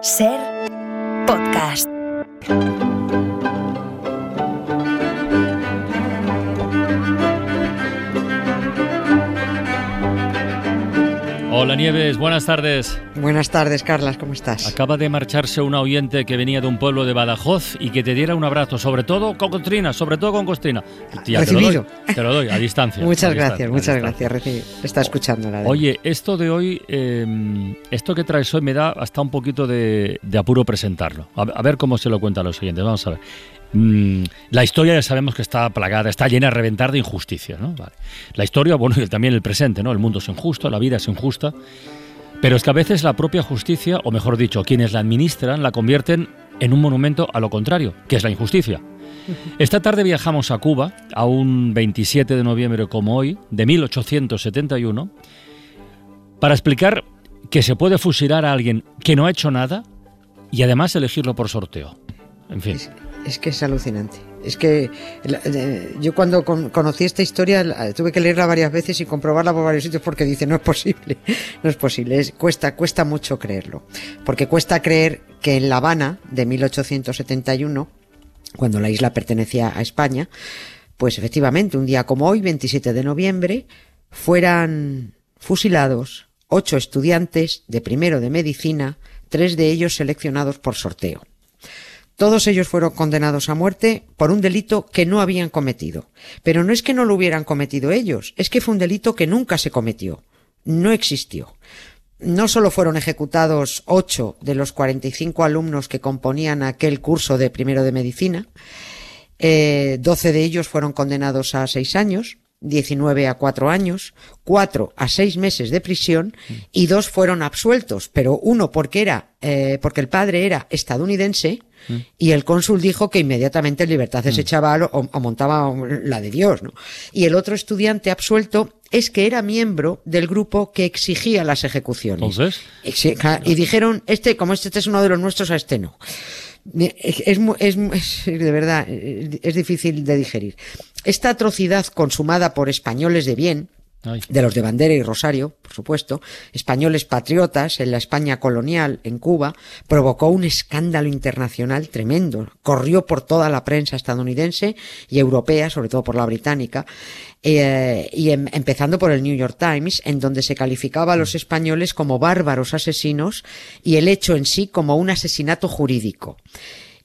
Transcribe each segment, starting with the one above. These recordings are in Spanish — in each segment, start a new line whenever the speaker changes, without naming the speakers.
Ser podcast.
Hola Nieves, buenas tardes.
Buenas tardes, Carlas, ¿cómo estás?
Acaba de marcharse una oyente que venía de un pueblo de Badajoz y que te diera un abrazo, sobre todo con Costrina, sobre todo con Costrina.
Tía, Recibido.
Te lo, doy, te lo, doy, a distancia.
muchas
a
gracias,
distancia,
muchas gracias. Recibido. Está escuchando la de
Oye, esto de hoy, eh, esto que traes hoy me da hasta un poquito de, de apuro presentarlo. A, a, ver cómo se lo cuentan los oyentes. Vamos a ver. Mm, la historia ya sabemos que está plagada, está llena a reventar de injusticia. ¿no? Vale. La historia, bueno, y también el presente, ¿no? El mundo es injusto, la vida es injusta. Pero es que a veces la propia justicia, o mejor dicho, quienes la administran, la convierten en un monumento a lo contrario, que es la injusticia. Esta tarde viajamos a Cuba, a un 27 de noviembre como hoy, de 1871, para explicar que se puede fusilar a alguien que no ha hecho nada y además elegirlo por sorteo. En fin.
Es, que es alucinante. Es que eh, yo cuando con, conocí esta historia tuve que leerla varias veces y comprobarla por varios sitios porque dice no es posible, no es posible, es, cuesta, cuesta mucho creerlo. Porque cuesta creer que en La Habana de 1871, cuando la isla pertenecía a España, pues efectivamente un día como hoy, 27 de noviembre, fueran fusilados ocho estudiantes de primero de medicina, tres de ellos seleccionados por sorteo. Todos ellos fueron condenados a muerte por un delito que no habían cometido. Pero no es que no lo hubieran cometido ellos, es que fue un delito que nunca se cometió. No existió. No solo fueron ejecutados ocho de los 45 alumnos que componían aquel curso de primero de medicina, eh, 12 de ellos fueron condenados a seis años, 19 a cuatro años, cuatro a seis meses de prisión y dos fueron absueltos, pero uno porque era, eh, porque el padre era estadounidense y el cónsul dijo que inmediatamente en libertad ese chaval o, o, montaba la de Dios, ¿no? Y el otro estudiante absuelto es que era miembro del grupo que exigía las ejecuciones.
Entonces,
y dijeron, este, como este, este es uno de los nuestros, a este no. Es, es, es, de verdad, es difícil de digerir. Esta atrocidad consumada por españoles de bien, De los de Bandera y Rosario, por supuesto, españoles patriotas en la España colonial, en Cuba, provocó un escándalo internacional tremendo. Corrió por toda la prensa estadounidense y europea, sobre todo por la británica, eh, y em, empezando por el New York Times, en donde se calificaba a los españoles como bárbaros asesinos y el hecho en sí como un asesinato jurídico.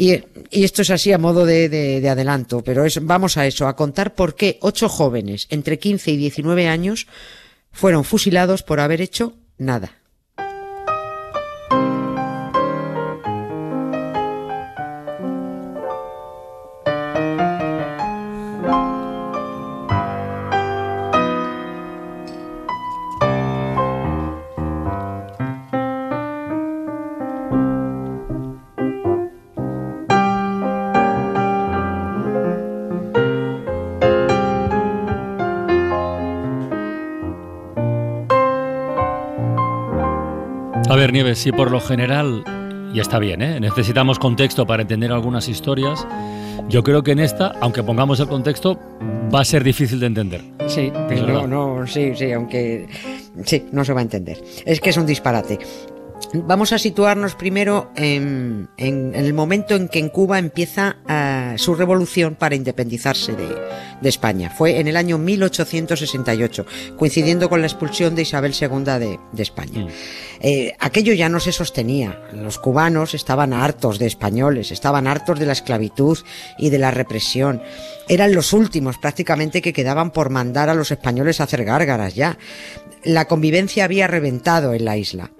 Y, y, esto es así a modo de, de, de adelanto, pero es, vamos a eso, a contar por qué ocho jóvenes entre 15 y 19 años fueron fusilados por haber hecho nada.
Ver, Nieves, si por lo general, y está bien, ¿eh? necesitamos contexto para entender algunas historias, yo creo que en esta, aunque pongamos el contexto, va a ser difícil de entender.
Sí, pero no, no, sí, sí, aunque sí, no se va a entender. Es que es un disparate. Vamos a situarnos primero en, en, en, el momento en que en Cuba empieza uh, su revolución para independizarse de, de, España. Fue en el año 1868, coincidiendo con la expulsión de Isabel II de, de España. Mm. Eh, aquello ya no se sostenía. Los cubanos estaban hartos de españoles, estaban hartos de la esclavitud y de la represión. Eran los últimos prácticamente que quedaban por mandar a los españoles a hacer gárgaras ya. La convivencia había reventado en la isla.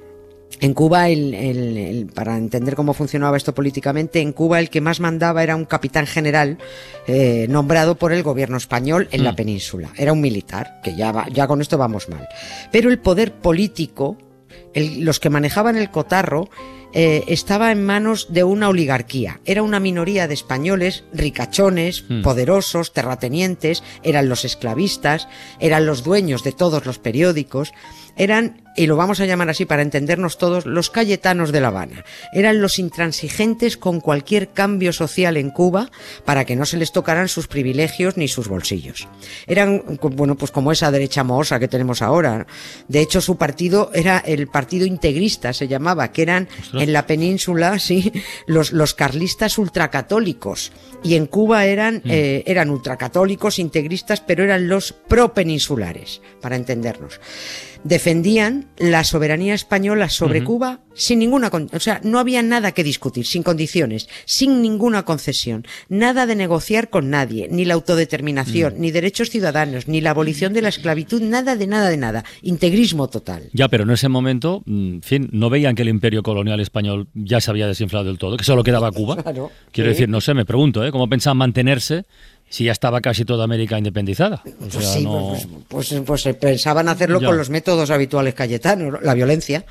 En Cuba, el, el, el, para entender cómo funcionaba esto políticamente, en Cuba el que más mandaba era un capitán general eh, nombrado por el gobierno español en mm. la península. Era un militar, que ya, va, ya con esto vamos mal. Pero el poder político, el, los que manejaban el cotarro, eh, estaba en manos de una oligarquía. Era una minoría de españoles ricachones, mm. poderosos, terratenientes, eran los esclavistas, eran los dueños de todos los periódicos. eran y lo vamos a llamar así para entendernos todos, los Cayetanos de La Habana. Eran los intransigentes con cualquier cambio social en Cuba para que no se les tocaran sus privilegios ni sus bolsillos. Eran, bueno, pues como esa derecha mohosa que tenemos ahora. De hecho, su partido era el Partido Integrista, se llamaba, que eran en la península, sí, los, los carlistas ultracatólicos. Y en Cuba eran, mm. eh, eran ultracatólicos, integristas, pero eran los propeninsulares, para entendernos defendían la soberanía española sobre Cuba sin ninguna, o sea, no había nada que discutir, sin condiciones, sin ninguna concesión, nada de negociar con nadie, ni la autodeterminación, mm. ni derechos ciudadanos, ni la abolición de la esclavitud, nada de nada de nada, integrismo total.
Ya, pero en ese momento, mm, en fin, no veían que el imperio colonial español ya se había desinflado del todo, que solo quedaba Cuba. Quiero decir, no sé, me pregunto, ¿eh? ¿Cómo pensaban mantenerse si ya estaba casi toda América independizada.
pues sí, pues, pues, pues, pues, pensaban hacerlo con los métodos habituales cayetanos, la violencia,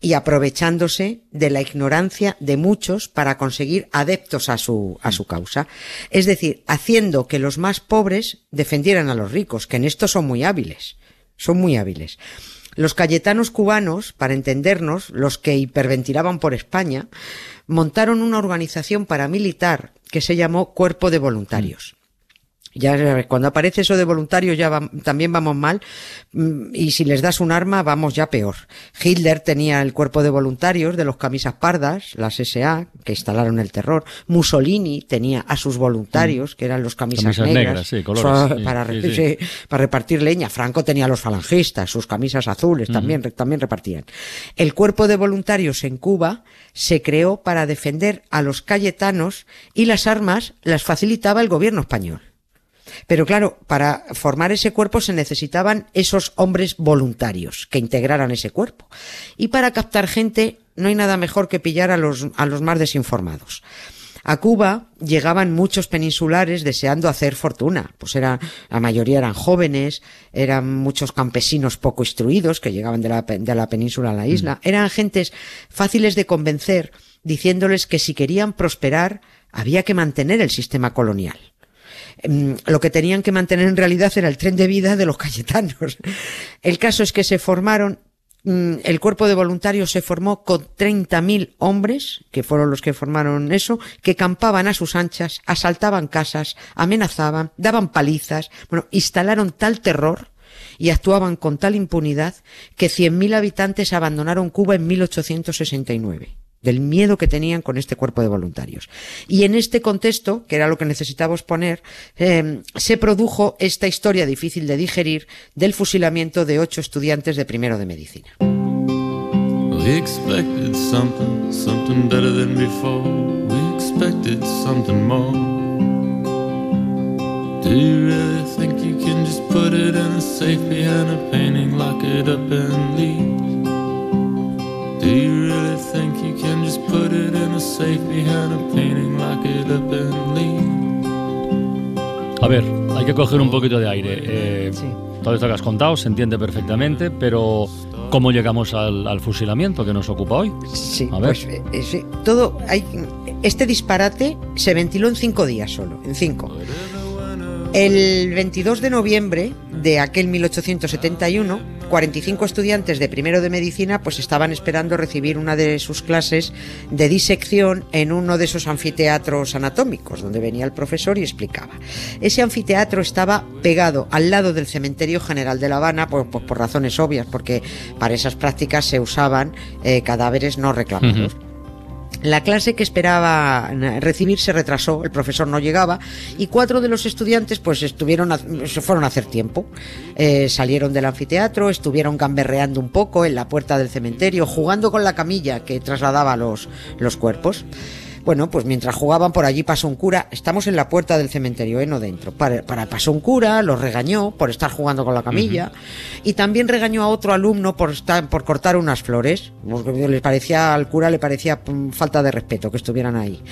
y aprovechándose de la ignorancia de muchos para conseguir adeptos a su, a su causa. Es decir, haciendo que los más pobres defendieran a los ricos, que en esto son muy hábiles, son muy hábiles. Los cayetanos cubanos, para entendernos, los que hiperventilaban por España, montaron una organización paramilitar que se llamó Cuerpo de Voluntarios. Ya cuando aparece eso de voluntarios ya también vamos mal mm, y si les das un arma vamos ya peor. Hitler tenía el cuerpo de voluntarios de los camisas pardas, las SA, que instalaron el terror. Mussolini tenía a sus voluntarios, que eran los camisas, negras, para, repartir leña. Franco tenía a los falangistas, sus camisas azules también, también repartían. El cuerpo de voluntarios en Cuba se creó para defender a los cayetanos y las armas las facilitaba el gobierno español. Pero claro, para formar ese cuerpo se necesitaban esos hombres voluntarios que integraran ese cuerpo. Y para captar gente no hay nada mejor que pillar a los, a los más desinformados. A Cuba llegaban muchos peninsulares deseando hacer fortuna. Pues era, la mayoría eran jóvenes, eran muchos campesinos poco instruidos que llegaban de la, de la península a la isla. Mm. Eran gentes fáciles de convencer diciéndoles que si querían prosperar había que mantener el sistema colonial. Em, lo que tenían que mantener en realidad era el tren de vida de los cayetanos. El caso es que se formaron mm, el cuerpo de voluntarios se formó con 30.000 hombres, que fueron los que formaron eso, que campaban a sus anchas, asaltaban casas, amenazaban, daban palizas, bueno, instalaron tal terror y actuaban con tal impunidad que 100.000 habitantes abandonaron Cuba en 1869 del miedo que tenían con este cuerpo de voluntarios. Y en este contexto, que era lo que necesitábamos poner, eh, se produjo esta historia difícil de digerir del fusilamiento de ocho estudiantes de primero de medicina. We expected something, something better than before. We expected something more. Do you really think you can just put it in a safe behind a painting, lock it up and leave? Do you really think you just put it in a safe behind a painting, lock it up and leave?
A ver, hay que coger un poquito de aire. Eh, sí. Todo esto que has contado se entiende perfectamente, pero ¿cómo llegamos al, al fusilamiento que nos ocupa hoy?
Sí, a ver. Pues, eh, eh, sí, todo hay, este disparate se ventiló en cinco días solo, en cinco. El 22 de noviembre de aquel 1871, 45 estudiantes de primero de medicina pues estaban esperando recibir una de sus clases de disección en uno de esos anfiteatros anatómicos donde venía el profesor y explicaba. Ese anfiteatro estaba pegado al lado del cementerio general de La Habana pues, por razones obvias, porque para esas prácticas se usaban eh, cadáveres no reclamados. La clase que esperaba recibir se retrasó, el profesor no llegaba y cuatro de los estudiantes pues estuvieron se fueron a hacer tiempo. Eh, salieron del anfiteatro, estuvieron gamberreando un poco en la puerta del cementerio, jugando con la camilla que trasladaba los, los cuerpos. Bueno, pues mientras jugaban por allí pasó un cura, estamos en la puerta del cementerio, ¿eh? no dentro. Para, pasó un cura, los regañó por estar jugando con la camilla y también regañó a otro alumno por estar, por cortar unas flores, porque le parecía al cura le parecía mm, falta de respeto que estuvieran ahí.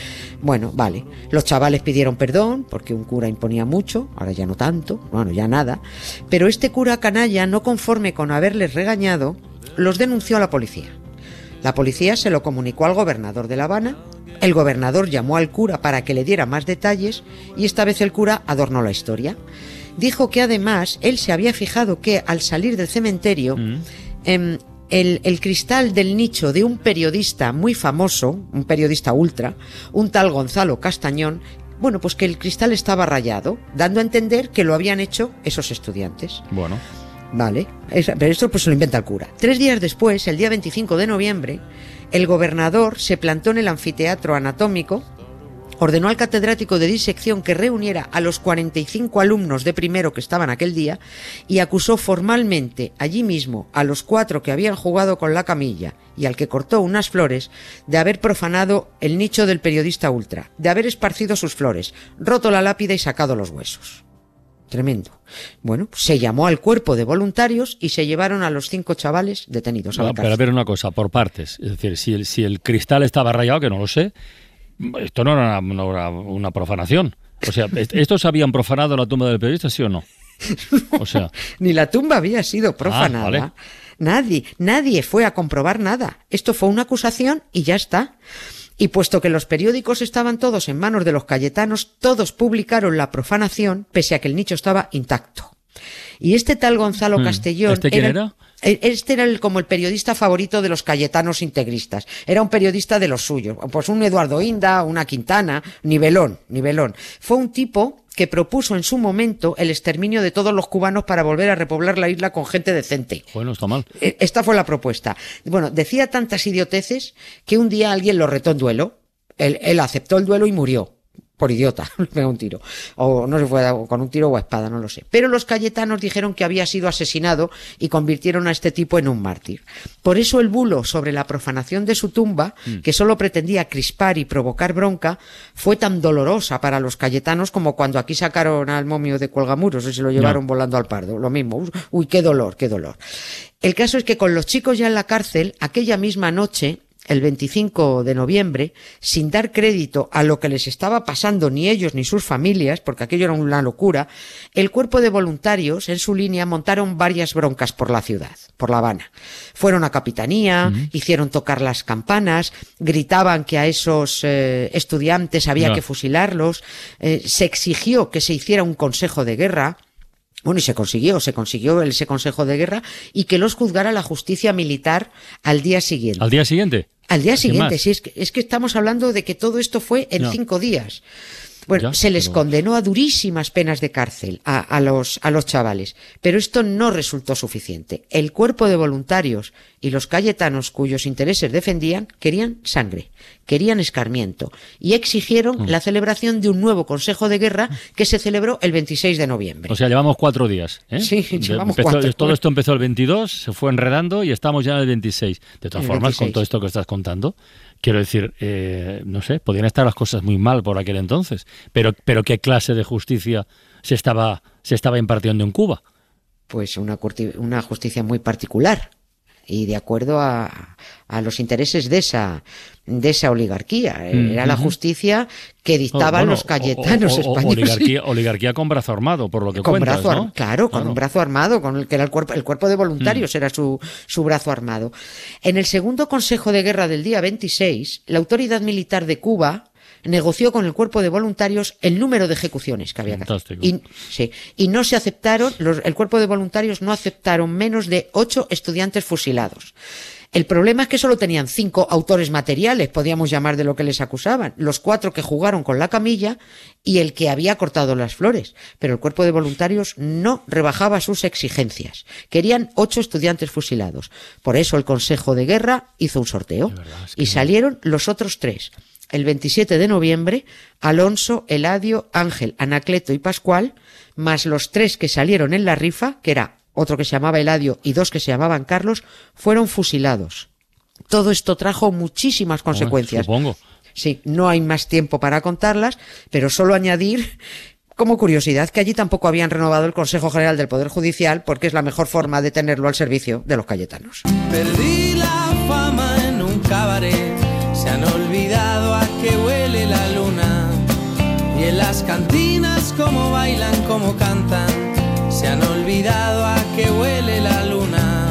Bueno, vale. Los chavales pidieron perdón porque un cura imponía mucho, ahora ya no tanto, bueno, ya nada, pero este cura canalla no conforme con haberles regañado, los denunció a la policía. La policía se lo comunicó al gobernador de La Habana el gobernador llamó al cura para que le diera más detalles y esta vez el cura adornó la historia. Dijo que además él se había fijado que al salir del cementerio, mm. em, el, el cristal del nicho de un periodista muy famoso, un periodista ultra, un tal Gonzalo Castañón, bueno, pues que el cristal estaba rayado, dando a entender que lo habían hecho esos estudiantes.
Bueno.
Vale, es- pero esto pues se lo inventa el cura. Tres días después, el día 25 de noviembre, el gobernador se plantó en el anfiteatro anatómico, ordenó al catedrático de disección que reuniera a los 45 alumnos de primero que estaban aquel día y acusó formalmente allí mismo a los cuatro que habían jugado con la camilla y al que cortó unas flores de haber profanado el nicho del periodista ultra, de haber esparcido sus flores, roto la lápida y sacado los huesos. Tremendo. Bueno, pues se llamó al cuerpo de voluntarios y se llevaron a los cinco chavales detenidos a la
No, pero a
cárcel.
ver una cosa, por partes. Es decir, si el, si el cristal estaba rayado, que no lo sé, esto no era una, no era una profanación. O sea, ¿est- ¿estos habían profanado la tumba del periodista, sí o no? O sea,
Ni la tumba había sido profanada.
Ah, vale.
Nadie, nadie fue a comprobar nada. Esto fue una acusación y ya está. Y puesto que los periódicos estaban todos en manos de los cayetanos, todos publicaron la profanación, pese a que el nicho estaba intacto. Y este tal Gonzalo
Hmm.
Castellón.
¿Este quién era?
e- Este era el, como el periodista favorito de los cayetanos integristas. Era un periodista de los suyos. Pues un Eduardo Inda, una Quintana, nivelón, nivelón. Fue un tipo que propuso en su momento el exterminio de todos los cubanos para volver a repoblar la isla con gente decente.
bueno, está mal.
Eh, Esta fue la propuesta. Bueno, decía tantas idioteces que un día alguien lo retó en duelo. Él, él aceptó el duelo y murió. Por idiota, le pegó un tiro. O no se fue a- con un tiro o a espada, no lo sé. Pero los cayetanos dijeron que había sido asesinado y convirtieron a este tipo en un mártir. Por eso el bulo sobre la profanación de su tumba, que solo pretendía crispar y provocar bronca, fue tan dolorosa para los cayetanos como cuando aquí sacaron al momio de Cuelgamuros y se lo llevaron volando al pardo. Lo mismo. Uy, qué dolor, qué dolor. El caso es que con los chicos ya en la cárcel, aquella misma noche, el 25 de noviembre, sin dar crédito a lo que les estaba pasando ni ellos ni sus familias, porque aquello era una locura, el cuerpo de voluntarios en su línea montaron varias broncas por la ciudad, por La Habana. Fueron a Capitanía, hicieron tocar las campanas, gritaban que a esos eh, estudiantes había que fusilarlos, eh, se exigió que se hiciera un consejo de guerra, bueno, y se consiguió, se consiguió ese consejo de guerra y que los juzgara la justicia militar al día siguiente.
¿Al día siguiente?
Al día siguiente, sí, es que, es que estamos hablando de que todo esto fue en cinco días. Bueno,
Ya,
se les
pero-
condenó a durísimas penas de cárcel a, a los, a los chavales, pero esto no resultó suficiente. El cuerpo de voluntarios y los cayetanos cuyos intereses defendían querían sangre, querían escarmiento y exigieron
Mm.
la celebración de un nuevo consejo de guerra que se celebró el 26 de noviembre.
O sea, llevamos cuatro días. ¿eh?
Sí, llevamos
empezó-
cuatro.
Todo esto empezó el 22, se fue enredando y estamos ya en el 26. De todas
El
formas, con
26.
todo esto que estás contando, quiero decir, eh, no sé, podían estar las cosas muy mal por aquel entonces. Pero, pero ¿qué clase de justicia se estaba, se estaba impartiendo en Cuba?
pues una, una justicia muy particular y de acuerdo a, a los intereses de esa de esa oligarquía. Era la justicia que dictaban
Bueno,
los cayetanos
o- o- o-
españoles.
Oligarquía, oligarquía con brazo armado, por lo que
con
cuentas,
brazo
¿no?
claro con un brazo armado con el que era el cuerpo el cuerpo de
Mm.
voluntarios era su su brazo armado. En el segundo consejo de guerra del día 26 la autoridad militar de Cuba negoció con el cuerpo de voluntarios el número de ejecuciones que había que hacer.
Fantástico.
Y, sí, y no se aceptaron, los- el cuerpo de voluntarios no aceptaron menos de ocho estudiantes fusilados. El problema es que solo tenían cinco autores materiales, podíamos llamar de lo que les acusaban, los cuatro que jugaron con la camilla y el que había cortado las flores. Pero el cuerpo de voluntarios no rebajaba sus exigencias. Querían ocho estudiantes fusilados. Por eso el Consejo de Guerra hizo un sorteo y salieron los otros tres. El 27 de noviembre, Alonso, Eladio, Ángel, Anacleto y Pascual, más los tres que salieron en la rifa, que era otro que se llamaba Eladio y dos que se llamaban Carlos, fueron fusilados. Todo esto trajo muchísimas consecuencias.
Supongo.
Sí, no hay más tiempo para contarlas, pero solo añadir como curiosidad que allí tampoco habían renovado el Consejo General del Poder Judicial porque es la mejor forma de tenerlo al servicio de los cayetanos.
Perdí la fama en un cabaret, se han olvidado a qué huele la luna. Y en las cantinas cómo bailan, cómo cantan, se han olvidado a qué huele la luna.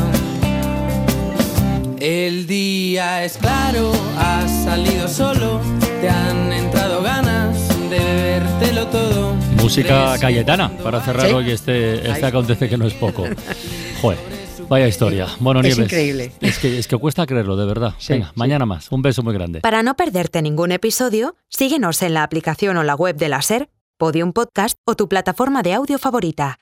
El día es claro, has salido solo, te han entrado ganas de bebértelo todo.
Música cayetana, para cerrar
Sí.
hoy este, este acontece que no es poco. Joder. Vaya historia. Bueno,
Es
Nieves.
increíble.
Es que, es que cuesta creerlo, de verdad.
Sí,
Venga,
sí.
mañana más. Un beso muy grande.
Para no perderte ningún episodio, síguenos en la aplicación o la web de la SER, Podium Podcast o tu plataforma de audio favorita.